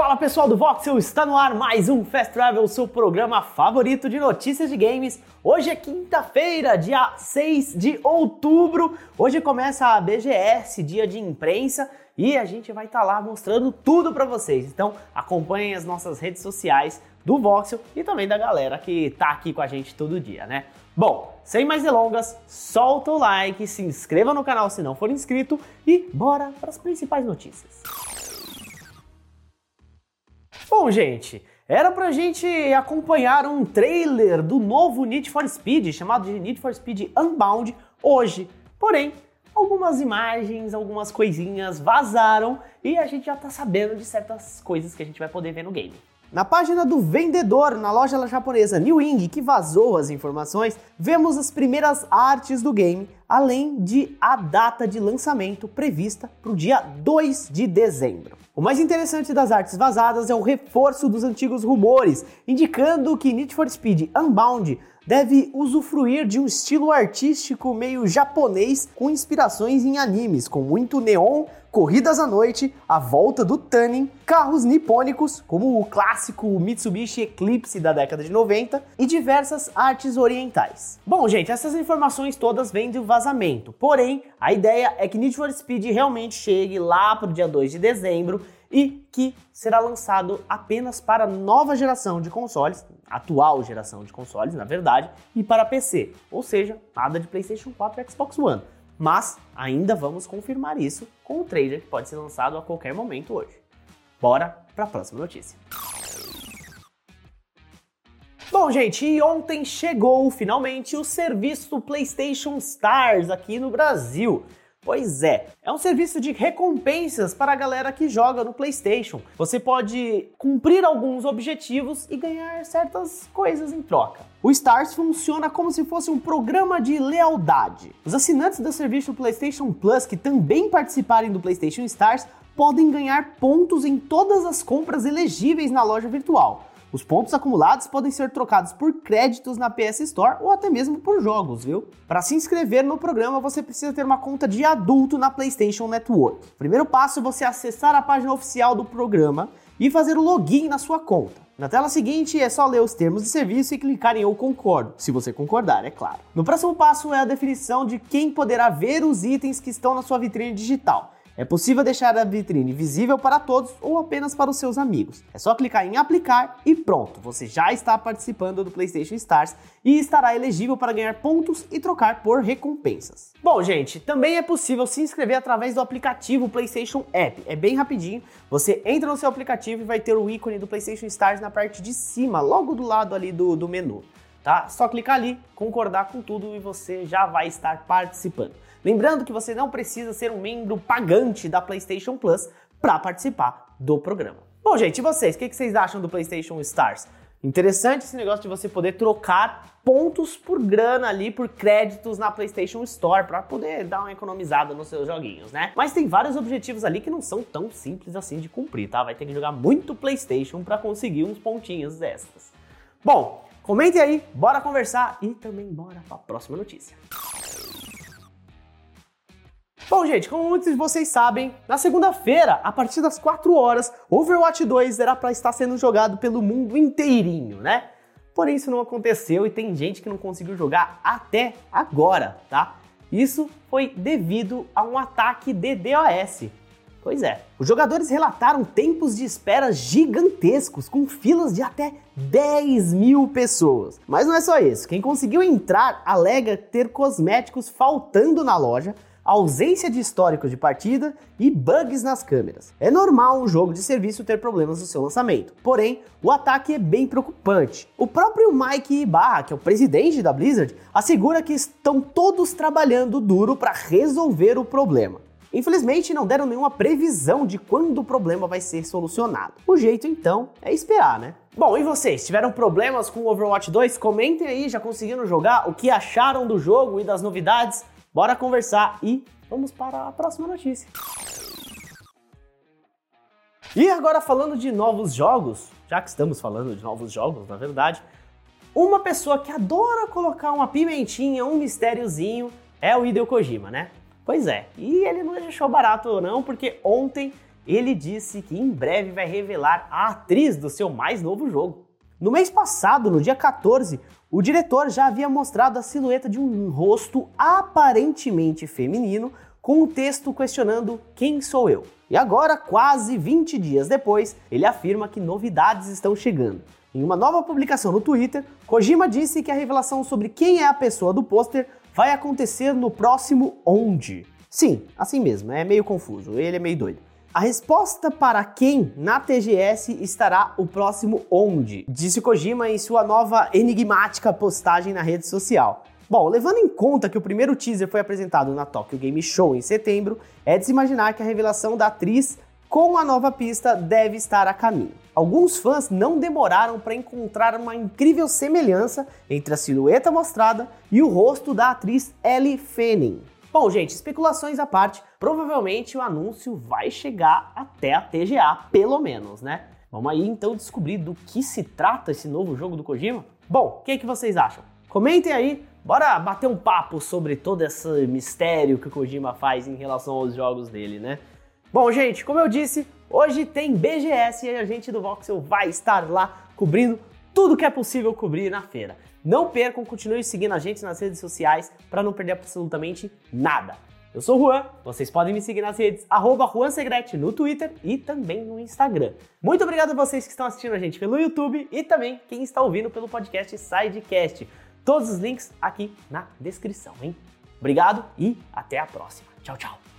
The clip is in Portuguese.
Fala pessoal do Voxel, está no ar mais um Fast Travel, seu programa favorito de notícias de games. Hoje é quinta-feira, dia 6 de outubro. Hoje começa a BGS, dia de imprensa, e a gente vai estar tá lá mostrando tudo para vocês. Então acompanhem as nossas redes sociais do Voxel e também da galera que tá aqui com a gente todo dia, né? Bom, sem mais delongas, solta o like, se inscreva no canal se não for inscrito e bora para as principais notícias. Bom, gente, era pra gente acompanhar um trailer do novo Need for Speed, chamado de Need for Speed Unbound, hoje. Porém, algumas imagens, algumas coisinhas vazaram e a gente já tá sabendo de certas coisas que a gente vai poder ver no game. Na página do vendedor na loja japonesa New Wing, que vazou as informações, vemos as primeiras artes do game, além de a data de lançamento prevista para o dia 2 de dezembro. O mais interessante das artes vazadas é o reforço dos antigos rumores, indicando que Need for Speed Unbound deve usufruir de um estilo artístico meio japonês com inspirações em animes, com muito neon, corridas à noite, a volta do Tunning, carros nipônicos, como o clássico Mitsubishi Eclipse da década de 90, e diversas artes orientais. Bom, gente, essas informações todas vêm do vazamento, porém, a ideia é que Need for Speed realmente chegue lá para o dia 2 de dezembro e que será lançado apenas para nova geração de consoles, atual geração de consoles, na verdade, e para PC, ou seja, nada de PlayStation 4 e Xbox One. Mas ainda vamos confirmar isso com o trailer que pode ser lançado a qualquer momento hoje. Bora para a próxima notícia. Bom, gente, e ontem chegou finalmente o serviço PlayStation Stars aqui no Brasil. Pois é, é um serviço de recompensas para a galera que joga no PlayStation. Você pode cumprir alguns objetivos e ganhar certas coisas em troca. O Stars funciona como se fosse um programa de lealdade. Os assinantes do serviço PlayStation Plus que também participarem do PlayStation Stars podem ganhar pontos em todas as compras elegíveis na loja virtual. Os pontos acumulados podem ser trocados por créditos na PS Store ou até mesmo por jogos, viu? Para se inscrever no programa, você precisa ter uma conta de adulto na PlayStation Network. O primeiro passo é você acessar a página oficial do programa e fazer o login na sua conta. Na tela seguinte é só ler os termos de serviço e clicar em Eu concordo, se você concordar, é claro. No próximo passo é a definição de quem poderá ver os itens que estão na sua vitrine digital. É possível deixar a vitrine visível para todos ou apenas para os seus amigos. É só clicar em aplicar e pronto, você já está participando do PlayStation Stars e estará elegível para ganhar pontos e trocar por recompensas. Bom, gente, também é possível se inscrever através do aplicativo PlayStation App. É bem rapidinho. Você entra no seu aplicativo e vai ter o ícone do PlayStation Stars na parte de cima, logo do lado ali do, do menu. Tá? Só clicar ali, concordar com tudo e você já vai estar participando. Lembrando que você não precisa ser um membro pagante da PlayStation Plus para participar do programa. Bom, gente, e vocês? O que vocês acham do PlayStation Stars? Interessante esse negócio de você poder trocar pontos por grana ali, por créditos na PlayStation Store, para poder dar uma economizada nos seus joguinhos, né? Mas tem vários objetivos ali que não são tão simples assim de cumprir, tá? Vai ter que jogar muito PlayStation para conseguir uns pontinhos extras. Bom, comentem aí, bora conversar e também bora para a próxima notícia. Bom, gente, como muitos de vocês sabem, na segunda-feira, a partir das 4 horas, Overwatch 2 era para estar sendo jogado pelo mundo inteirinho, né? Porém, isso não aconteceu e tem gente que não conseguiu jogar até agora, tá? Isso foi devido a um ataque de DOS. Pois é, os jogadores relataram tempos de espera gigantescos, com filas de até 10 mil pessoas. Mas não é só isso, quem conseguiu entrar alega ter cosméticos faltando na loja, ausência de histórico de partida e bugs nas câmeras. É normal um jogo de serviço ter problemas no seu lançamento, porém, o ataque é bem preocupante. O próprio Mike Ibarra, que é o presidente da Blizzard, assegura que estão todos trabalhando duro para resolver o problema. Infelizmente, não deram nenhuma previsão de quando o problema vai ser solucionado. O jeito então é esperar, né? Bom, e vocês? Tiveram problemas com Overwatch 2? Comentem aí, já conseguiram jogar? O que acharam do jogo e das novidades? Bora conversar e vamos para a próxima notícia. E agora falando de novos jogos, já que estamos falando de novos jogos, na verdade, uma pessoa que adora colocar uma pimentinha, um mistériozinho, é o Hideo Kojima, né? Pois é, e ele não deixou barato não, porque ontem ele disse que em breve vai revelar a atriz do seu mais novo jogo. No mês passado, no dia 14, o diretor já havia mostrado a silhueta de um rosto aparentemente feminino com um texto questionando quem sou eu. E agora, quase 20 dias depois, ele afirma que novidades estão chegando. Em uma nova publicação no Twitter, Kojima disse que a revelação sobre quem é a pessoa do pôster vai acontecer no próximo Onde. Sim, assim mesmo, é meio confuso, ele é meio doido. A resposta para quem na TGS estará o próximo Onde, disse Kojima em sua nova enigmática postagem na rede social. Bom, levando em conta que o primeiro teaser foi apresentado na Tokyo Game Show em setembro, é de se imaginar que a revelação da atriz com a nova pista deve estar a caminho. Alguns fãs não demoraram para encontrar uma incrível semelhança entre a silhueta mostrada e o rosto da atriz Ellie Fanning. Bom, gente, especulações à parte, provavelmente o anúncio vai chegar até a TGA, pelo menos, né? Vamos aí então descobrir do que se trata esse novo jogo do Kojima? Bom, o que, que vocês acham? Comentem aí Bora bater um papo sobre todo esse mistério que o Kojima faz em relação aos jogos dele, né? Bom, gente, como eu disse, hoje tem BGS e a gente do Voxel vai estar lá cobrindo tudo que é possível cobrir na feira. Não percam, continue seguindo a gente nas redes sociais para não perder absolutamente nada. Eu sou o Juan, vocês podem me seguir nas redes JuanSegrete no Twitter e também no Instagram. Muito obrigado a vocês que estão assistindo a gente pelo YouTube e também quem está ouvindo pelo podcast Sidecast. Todos os links aqui na descrição, hein? Obrigado e até a próxima. Tchau, tchau.